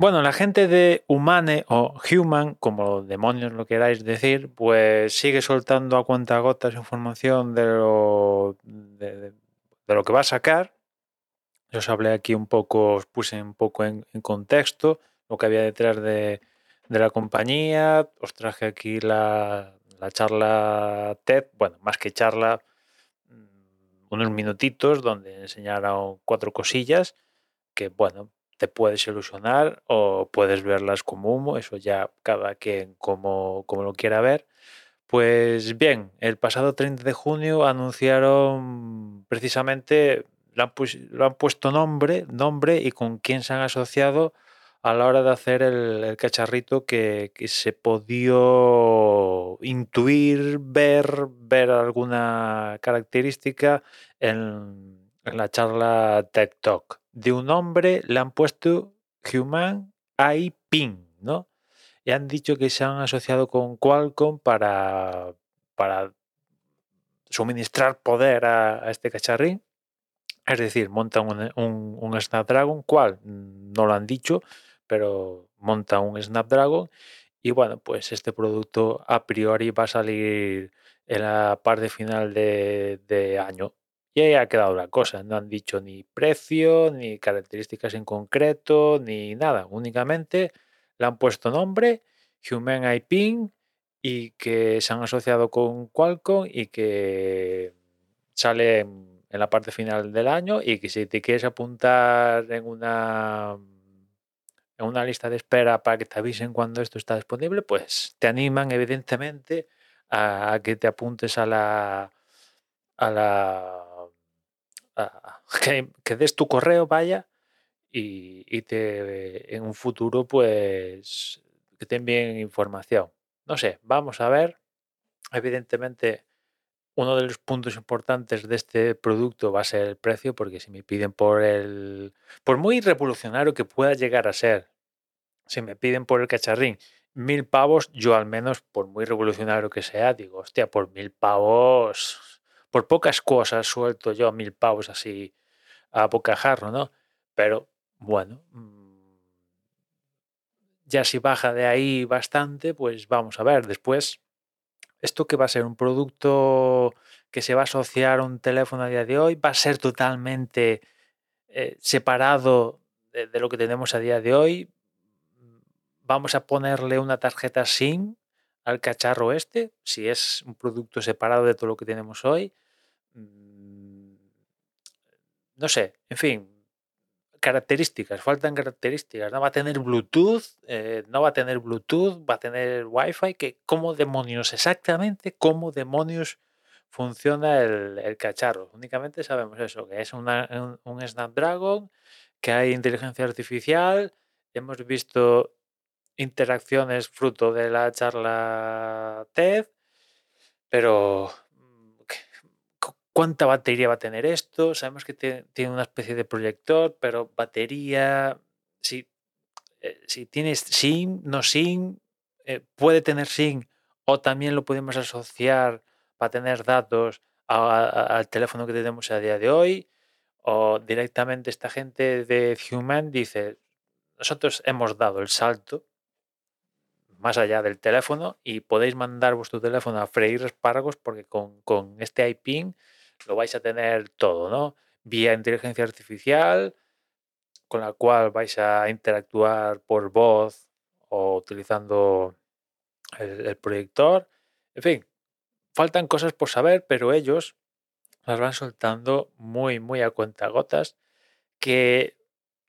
Bueno, la gente de Humane o Human, como demonios lo queráis decir, pues sigue soltando a cuentagotas información de lo, de, lo que va a sacar. Os hablé aquí un poco, os puse un poco en, en contexto lo que había detrás de, de la compañía. Os traje aquí la, la charla TED, bueno, más que charla, mm, unos minutitos donde enseñaron cuatro cosillas que, bueno, te puedes ilusionar o puedes verlas como humo, eso ya cada quien como, como lo quiera ver. Pues bien, el pasado 30 de junio anunciaron precisamente, han, pues- han puesto nombre, nombre y con quién se han asociado a la hora de hacer el, cacharrito que, que se podía intuir, ver, ver alguna característica en, en la charla Tech Talk. De un nombre le han puesto Human AI Ping, ¿no? Y han dicho que se han asociado con Qualcomm para, para suministrar poder a, este cacharrín. Es decir, montan un, un- Snapdragon, ¿cuál? No lo han dicho, pero monta un Snapdragon. Y bueno, pues este producto a priori va a salir en la parte final de año. Y ha quedado la cosa. No han dicho ni precio, ni características en concreto, ni nada. Únicamente le han puesto nombre, Human Ping, y que se han asociado con Qualcomm y que sale en, en la parte final del año y que si te quieres apuntar en una en una lista de espera para que te avisen cuando esto está disponible, pues te animan evidentemente a, a que te apuntes a la a la que, des tu correo, vaya, y, y te en un futuro pues que te envíen información. No sé, vamos a ver. Evidentemente, uno de los puntos importantes de este producto va a ser el precio, porque si me piden por el. Por muy revolucionario que pueda llegar a ser, si me piden por el cacharrín mil pavos, yo al menos, por muy revolucionario que sea, digo, hostia, por mil pavos. Por pocas cosas suelto yo mil pavos así a bocajarro, ¿no? Pero bueno, mm, ya si baja de ahí bastante, pues vamos a ver. Después, ¿esto qué va a ser? ¿Un producto que se va a asociar a un teléfono a día de hoy? ¿Va a ser totalmente eh, separado de, de lo que tenemos a día de hoy? ¿Vamos a ponerle una tarjeta SIM al cacharro este? Si es un producto separado de todo lo que tenemos hoy. Mm, No sé, en fin, características, faltan características. No va a tener Bluetooth, eh, no va a tener Bluetooth, va a tener Wi-Fi. Que, ¿Cómo demonios exactamente? ¿Cómo demonios funciona el, el cacharro? Únicamente sabemos eso, que es un, un Snapdragon, que hay inteligencia artificial. Hemos visto interacciones fruto de la charla TED, pero mm, cu- ¿cuánta batería va a tener esto? Sabemos que tie- tiene una especie de proyector, pero batería, si, eh, si tienes SIM, no SIM, eh, puede tener SIM o también lo podemos asociar para tener datos al teléfono que tenemos a día de hoy o directamente esta gente de Human dice, nosotros hemos dado el salto más allá del teléfono y podéis mandar vuestro teléfono a freír espárragos porque con, con este iPing lo vais a tener todo, ¿no? Vía inteligencia artificial, con la cual vais a interactuar por voz o utilizando el, el proyector. En fin, faltan cosas por saber, pero ellos las van soltando muy, muy a cuentagotas, que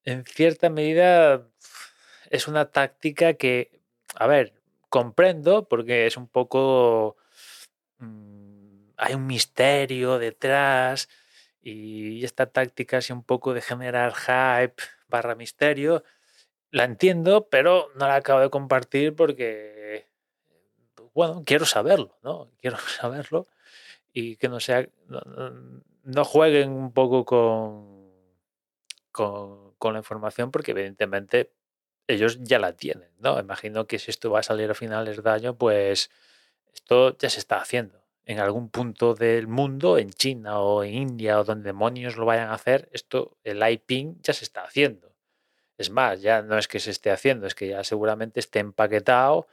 en cierta medida es una táctica que, a ver, comprendo porque es un poco... mm, hay un misterio detrás y esta táctica así un poco de generar hype barra misterio, la entiendo, pero no la acabo de compartir porque, bueno, quiero saberlo, ¿no? Quiero saberlo y que no sea, no, jueguen un poco con, con la información porque evidentemente ellos ya la tienen, ¿no? Imagino que si esto va a salir a finales de año, pues esto ya se está haciendo. En algún punto del mundo, en China o en India o donde demonios lo vayan a hacer, esto, el iPing ya se está haciendo. Es más, ya no es que se esté haciendo, es que ya seguramente esté empaquetado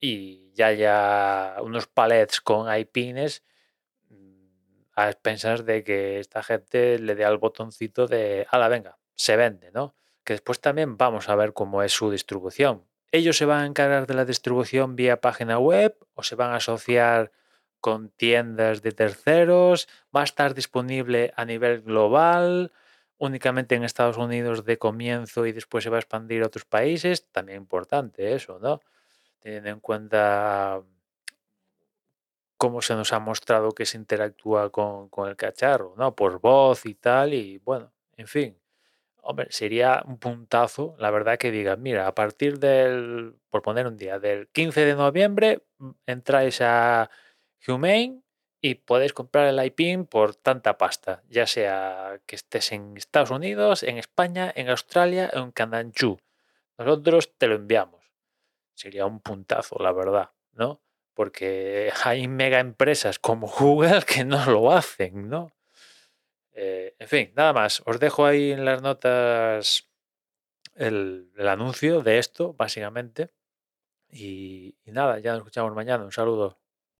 y ya haya unos palets con iPines a expensas de que esta gente le dé al botoncito de, ala, venga, se vende, ¿no? Que después también vamos a ver cómo es su distribución. ¿Ellos se van a encargar de la distribución vía página web o se van a asociar con tiendas de terceros? ¿Va a estar disponible a nivel global? únicamente en Estados Unidos de comienzo y después se va a expandir a otros países, también importante eso, ¿no? Teniendo en cuenta cómo se nos ha mostrado que se interactúa con, el cacharro, ¿no? Por voz y tal, y bueno, en fin. Hombre, sería un puntazo, la verdad, que digan, mira, a partir del, por poner un día, del 15 de noviembre, mm, entráis a Humane y podéis comprar el iPin por tanta pasta, ya sea que estés en Estados Unidos, en España, en Australia o en Candanchú. Nosotros te lo enviamos. Sería un puntazo, la verdad, ¿no? Porque hay mega empresas como Google que no lo hacen, ¿no? Eh, en fin, nada más. Os dejo ahí en las notas el, anuncio de esto, básicamente. y nada, ya nos escuchamos mañana. Un saludo.